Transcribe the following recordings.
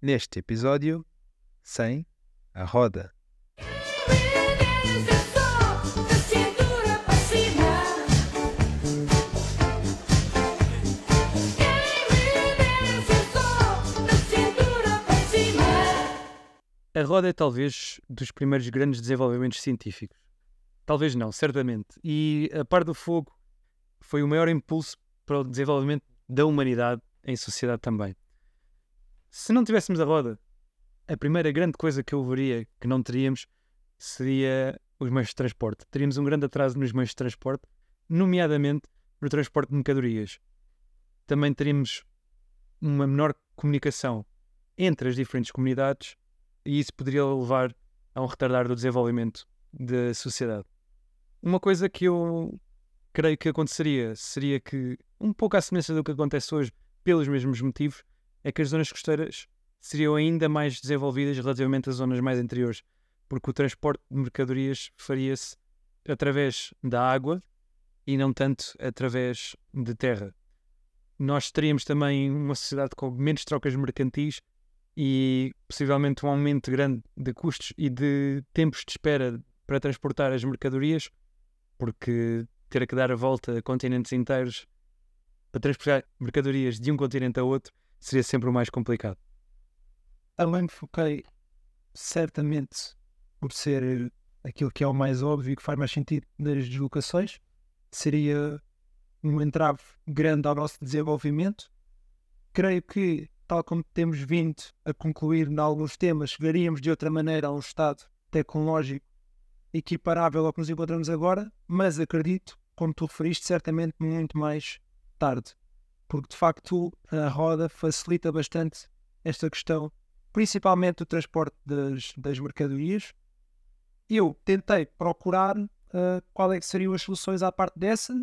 neste episódio sem a roda. A roda é talvez dos primeiros grandes desenvolvimentos científicos. Talvez não, certamente. E a par do fogo foi o maior impulso para o desenvolvimento da humanidade em sociedade também. Se não tivéssemos a roda, a primeira grande coisa que eu veria que não teríamos seria os meios de transporte. Teríamos um grande atraso nos meios de transporte, nomeadamente no transporte de mercadorias. Também teríamos uma menor comunicação entre as diferentes comunidades e isso poderia levar a um retardar do desenvolvimento da sociedade. Uma coisa que eu creio que aconteceria seria que, um pouco à semelhança do que acontece hoje, pelos mesmos motivos, é que as zonas costeiras seriam ainda mais desenvolvidas relativamente às zonas mais interiores, porque o transporte de mercadorias faria-se através da água e não tanto através de terra. Nós teríamos também uma sociedade com menos trocas mercantis e possivelmente um aumento grande de custos e de tempos de espera para transportar as mercadorias, porque ter que dar a volta a continentes inteiros para transportar mercadorias de um continente a outro seria sempre o mais complicado. Também me foquei certamente por ser aquilo que é o mais óbvio e que faz mais sentido nas deslocações, seria um entrave grande ao nosso desenvolvimento. Creio que, tal como temos vindo a concluir em alguns temas, chegaríamos de outra maneira a um estado tecnológico equiparável ao que nos encontramos agora, mas acredito, como tu referiste, certamente muito mais tarde. Porque de facto a roda facilita bastante esta questão, principalmente o transporte das, das mercadorias. Eu tentei procurar uh, qual é que seriam as soluções à parte dessa.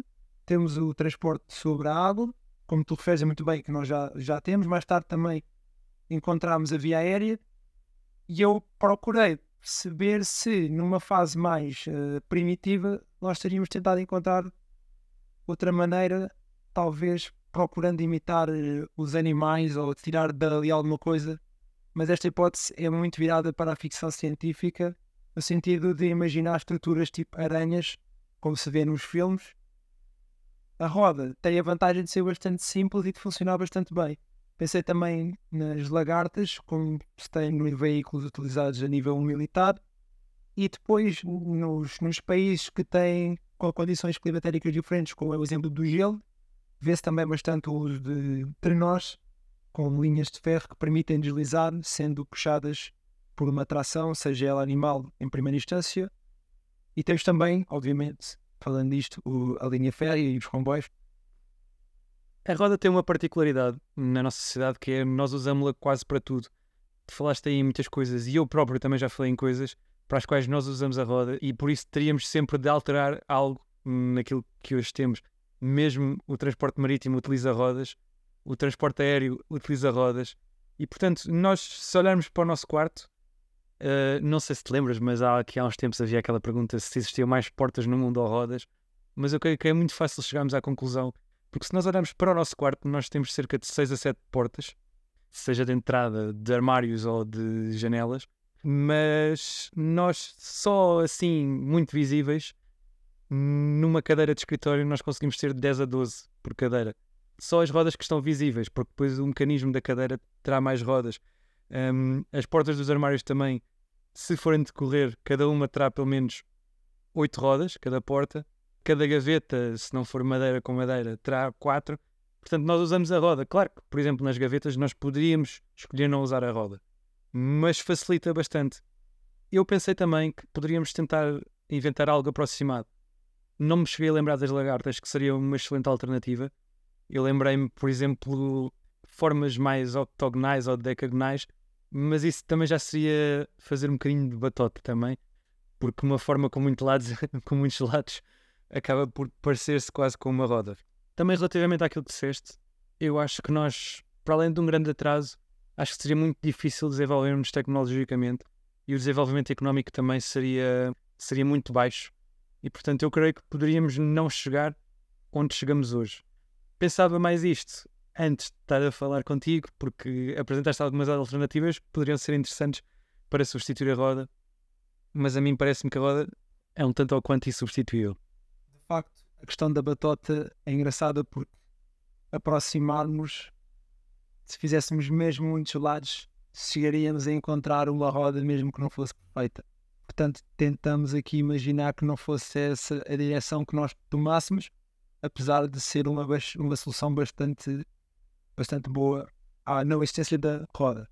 Temos o transporte sobre a água, como tu referes muito bem, que nós já, já temos. Mais tarde também encontramos a via aérea. E eu procurei perceber se numa fase mais uh, primitiva nós teríamos tentado encontrar outra maneira, talvez procurando imitar uh, os animais ou tirar dali alguma coisa, mas esta hipótese é muito virada para a ficção científica, no sentido de imaginar estruturas tipo aranhas, como se vê nos filmes. A roda tem a vantagem de ser bastante simples e de funcionar bastante bem. Pensei também nas lagartas, como se tem nos veículos utilizados a nível militar, e depois nos, nos países que têm condições climatéricas diferentes, como é o exemplo do gelo, vê-se também bastante o uso de trenós com linhas de ferro que permitem deslizar, sendo puxadas por uma tração, seja ela animal em primeira instância. E temos também, obviamente, falando disto, o, a linha férrea e os comboios, a roda tem uma particularidade na nossa sociedade que é nós usamos-la quase para tudo. Tu falaste aí em muitas coisas e eu próprio também já falei em coisas para as quais nós usamos a roda e por isso teríamos sempre de alterar algo naquilo que hoje temos. Mesmo o transporte marítimo utiliza rodas, o transporte aéreo utiliza rodas. E portanto nós se olharmos para o nosso quarto uh, não sei se te lembras, mas há, aqui há uns tempos havia aquela pergunta se existiam mais portas no mundo ou rodas, mas eu creio que é muito fácil chegarmos à conclusão porque se nós olharmos para o nosso quarto, nós temos cerca de 6 a 7 portas, seja de entrada, de armários ou de janelas, mas nós só assim, muito visíveis, numa cadeira de escritório, nós conseguimos ter 10 a 12 por cadeira. Só as rodas que estão visíveis, porque depois o mecanismo da cadeira terá mais rodas. Um, as portas dos armários também, se forem de correr, cada uma terá pelo menos 8 rodas, cada porta cada gaveta, se não for madeira com madeira, terá quatro. Portanto, nós usamos a roda. Claro que, por exemplo, nas gavetas nós poderíamos escolher não usar a roda, mas facilita bastante. Eu pensei também que poderíamos tentar inventar algo aproximado. Não me cheguei a lembrar das lagartas, que seria uma excelente alternativa. Eu lembrei-me, por exemplo, formas mais octogonais ou decagonais, mas isso também já seria fazer um bocadinho de batota também, porque uma forma com, muito lados, com muitos lados acaba por parecer-se quase com uma roda. Também relativamente àquilo que disseste, eu acho que nós, para além de um grande atraso, acho que seria muito difícil desenvolvermos tecnologicamente e o desenvolvimento económico também seria, seria muito baixo. E portanto eu creio que poderíamos não chegar onde chegamos hoje. Pensava mais isto antes de estar a falar contigo, porque apresentaste algumas alternativas que poderiam ser interessantes para substituir a roda, mas a mim parece-me que a roda é um tanto ou quanto insubstituível. De facto, a questão da batota é engraçada porque aproximarmos, se fizéssemos mesmo muitos lados, chegaríamos a encontrar uma roda mesmo que não fosse perfeita. Portanto, tentamos aqui imaginar que não fosse essa a direção que nós tomássemos, apesar de ser uma, uma solução bastante, bastante boa à não existência da roda.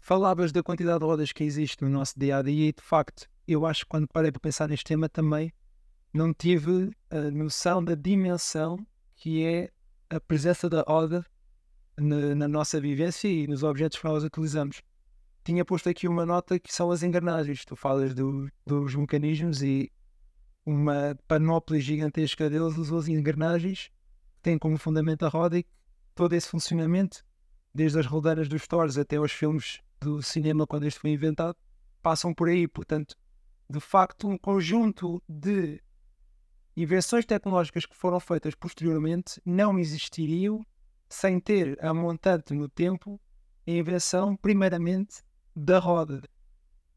Falavas da quantidade de rodas que existe no nosso dia a dia e, de facto, eu acho que quando parei para pensar neste tema também não tive a noção da dimensão que é a presença da roda na, na, nossa vivência e nos objetos que nós utilizamos. Tinha posto aqui uma nota que são as engrenagens. Tu falas do, dos mecanismos e uma panóplia gigantesca deles usou as engrenagens, que têm como fundamento a roda e todo esse funcionamento, desde as rodeiras dos stores até aos filmes do cinema, quando este foi inventado, passam por aí. Portanto, de facto, um conjunto de invenções tecnológicas que foram feitas posteriormente não existiriam sem ter a montante no tempo a invenção, primeiramente, da roda.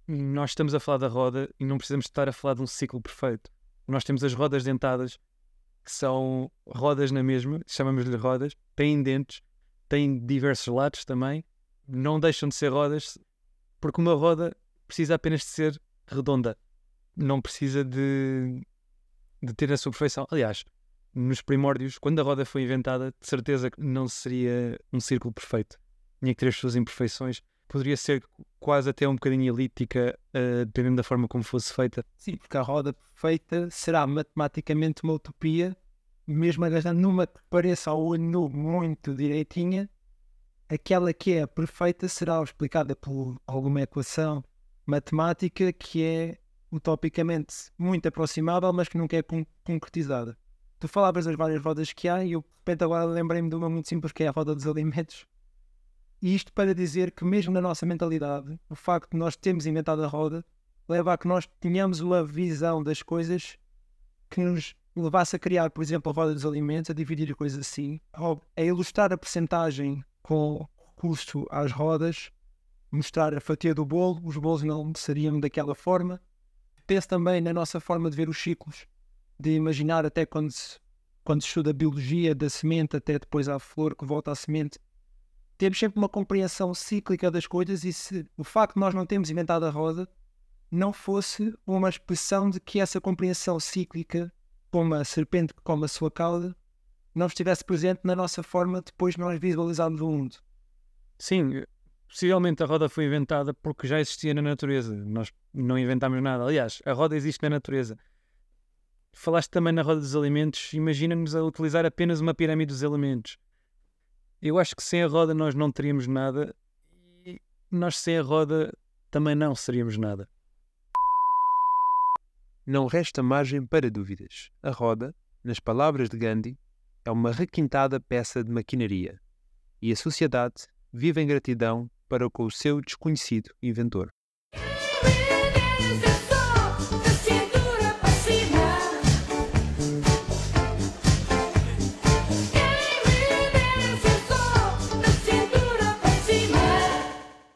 Nós estamos a falar da roda e não precisamos estar a falar de um ciclo perfeito. Nós temos as rodas dentadas, que são rodas na mesma, chamamos-lhe rodas, têm dentes, têm diversos lados também, não deixam de ser rodas, porque uma roda precisa apenas de ser redonda, não precisa de de ter a sua perfeição. Aliás, nos primórdios, quando a roda foi inventada, de certeza que não seria um círculo perfeito. Tinha que ter as suas imperfeições. Poderia ser quase até um bocadinho elíptica, uh, dependendo da forma como fosse feita. Sim, porque a roda perfeita será matematicamente uma utopia, mesmo agarrando numa que pareça ao olho muito direitinha, aquela que é perfeita será explicada por alguma equação matemática que é utopicamente muito aproximável, mas que nunca é concretizada. Tu falavas das várias rodas que há e eu de repente agora lembrei-me de uma muito simples que é a roda dos alimentos. E isto para dizer que mesmo na nossa mentalidade, o facto de nós termos inventado a roda leva a que nós tenhamos uma visão das coisas que nos levasse a criar, por exemplo, a roda dos alimentos, a dividir coisas assim, a ilustrar a percentagem com custo às rodas, mostrar a fatia do bolo, os bolos não seriam daquela forma, penso também na nossa forma de ver os ciclos, de imaginar até quando se, quando se estuda a biologia da semente até depois à flor que volta à semente. Temos sempre uma compreensão cíclica das coisas e se o facto de nós não termos inventado a roda não fosse uma expressão de que essa compreensão cíclica, como a serpente que come a sua cauda, não estivesse presente na nossa forma depois de nós visualizarmos o mundo. Sim, possivelmente a roda foi inventada porque já existia na natureza. Nós não inventámos nada. Aliás, a roda existe na natureza. Falaste também na roda dos alimentos. Imagina-nos a utilizar apenas uma pirâmide dos elementos. Eu acho que sem a roda nós não teríamos nada e nós sem a roda também não seríamos nada. Não resta margem para dúvidas. A roda, nas palavras de Gandhi, é uma requintada peça de maquinaria e a sociedade vive em gratidão para com o seu desconhecido inventor.